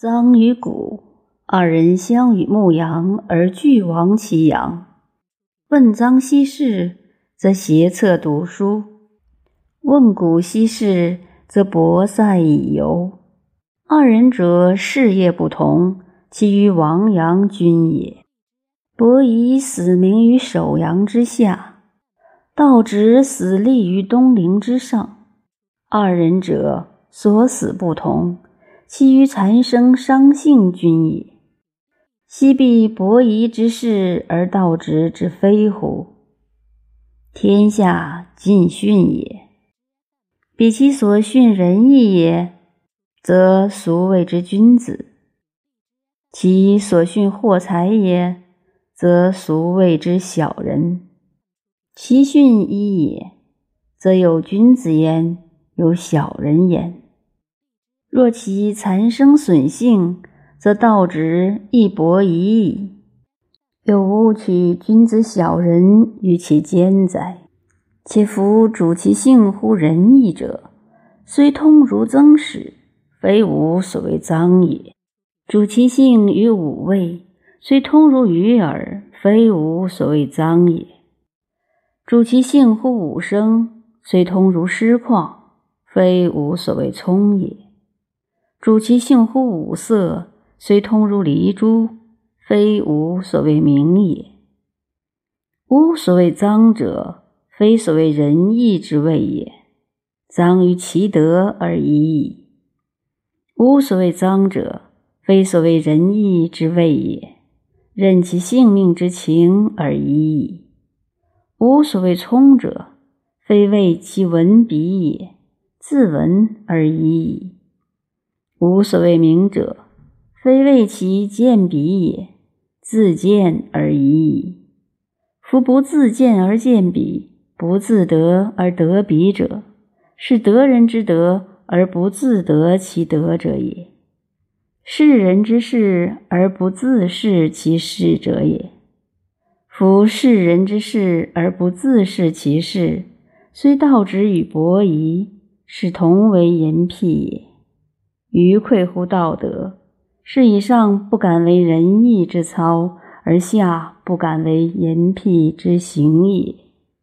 臧与谷二人相与牧羊，而俱亡其羊。问臧西事，则斜策读书；问谷西事，则博塞以游。二人者，事业不同，其于亡羊君也。伯夷死名于守阳之下，道直死立于东陵之上。二人者，所死不同。其余残生伤性君也，昔必伯夷之事而道直之非乎？天下尽训也，彼其所训仁义也，则俗谓之君子；其所训货财也，则俗谓之小人。其训一也，则有君子焉，有小人焉。若其残生损性，则道直亦伯夷矣。有无取君子小人于其间哉？且夫主其性乎仁义者，虽通如曾使，非吾所谓臧也；主其性于五味，虽通如鱼饵，非吾所谓臧也；主其性乎五声，虽通如师旷，非吾所谓聪也。主其性乎五色，虽通如离珠，非吾所谓明也。吾所谓脏者，非所谓仁义之谓也，脏于其德而已矣。吾所谓脏者，非所谓仁义之谓也，任其性命之情而已矣。吾所谓聪者，非为其文笔也，自闻而已矣。无所谓明者，非为其见彼也，自见而已矣。夫不自见而见彼，不自得而得彼者，是得人之德而不自得其德者也；是人之事而不自是其事者也。夫是人之事而不自是其事，虽道之与伯夷，是同为淫辟也。愚愧乎道德，是以上不敢为仁义之操，而下不敢为淫辟之行矣。